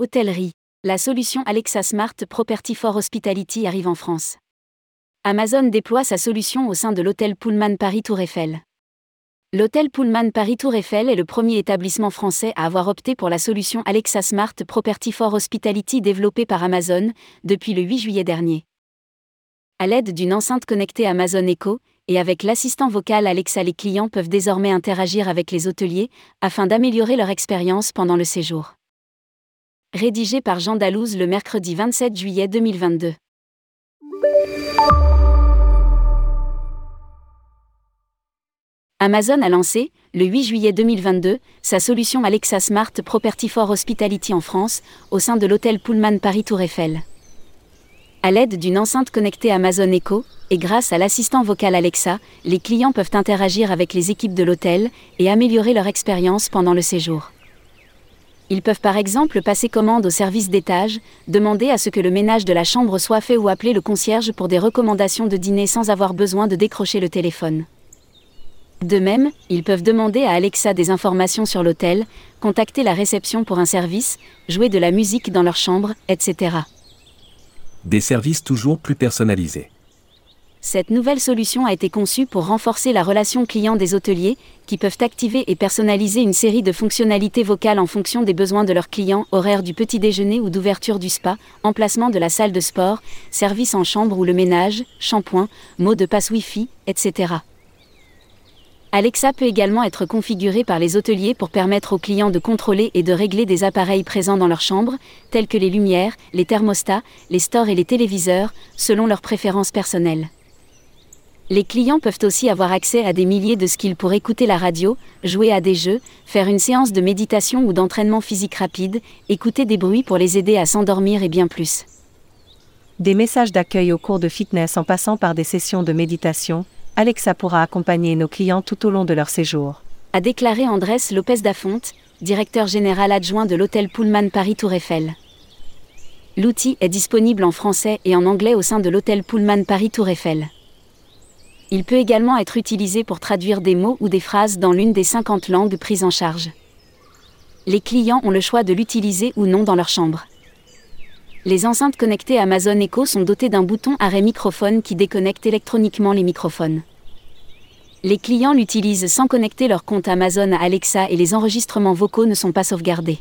Hôtellerie. La solution Alexa Smart Property for Hospitality arrive en France. Amazon déploie sa solution au sein de l'hôtel Pullman Paris Tour Eiffel. L'hôtel Pullman Paris Tour Eiffel est le premier établissement français à avoir opté pour la solution Alexa Smart Property for Hospitality développée par Amazon depuis le 8 juillet dernier. À l'aide d'une enceinte connectée Amazon Echo et avec l'assistant vocal Alexa, les clients peuvent désormais interagir avec les hôteliers afin d'améliorer leur expérience pendant le séjour rédigé par Jean Dalouse le mercredi 27 juillet 2022. Amazon a lancé, le 8 juillet 2022, sa solution Alexa Smart Property for Hospitality en France, au sein de l'hôtel Pullman Paris Tour Eiffel. À l'aide d'une enceinte connectée Amazon Echo, et grâce à l'assistant vocal Alexa, les clients peuvent interagir avec les équipes de l'hôtel et améliorer leur expérience pendant le séjour. Ils peuvent par exemple passer commande au service d'étage, demander à ce que le ménage de la chambre soit fait ou appeler le concierge pour des recommandations de dîner sans avoir besoin de décrocher le téléphone. De même, ils peuvent demander à Alexa des informations sur l'hôtel, contacter la réception pour un service, jouer de la musique dans leur chambre, etc. Des services toujours plus personnalisés. Cette nouvelle solution a été conçue pour renforcer la relation client des hôteliers, qui peuvent activer et personnaliser une série de fonctionnalités vocales en fonction des besoins de leurs clients, horaire du petit déjeuner ou d'ouverture du spa, emplacement de la salle de sport, service en chambre ou le ménage, shampoing, mot de passe Wi-Fi, etc. Alexa peut également être configurée par les hôteliers pour permettre aux clients de contrôler et de régler des appareils présents dans leur chambre, tels que les lumières, les thermostats, les stores et les téléviseurs, selon leurs préférences personnelles. Les clients peuvent aussi avoir accès à des milliers de skills pour écouter la radio, jouer à des jeux, faire une séance de méditation ou d'entraînement physique rapide, écouter des bruits pour les aider à s'endormir et bien plus. Des messages d'accueil au cours de fitness en passant par des sessions de méditation, Alexa pourra accompagner nos clients tout au long de leur séjour. A déclaré Andrés Lopez Dafonte, directeur général adjoint de l'hôtel Pullman Paris Tour Eiffel. L'outil est disponible en français et en anglais au sein de l'hôtel Pullman Paris Tour Eiffel. Il peut également être utilisé pour traduire des mots ou des phrases dans l'une des 50 langues prises en charge. Les clients ont le choix de l'utiliser ou non dans leur chambre. Les enceintes connectées Amazon Echo sont dotées d'un bouton arrêt microphone qui déconnecte électroniquement les microphones. Les clients l'utilisent sans connecter leur compte Amazon à Alexa et les enregistrements vocaux ne sont pas sauvegardés.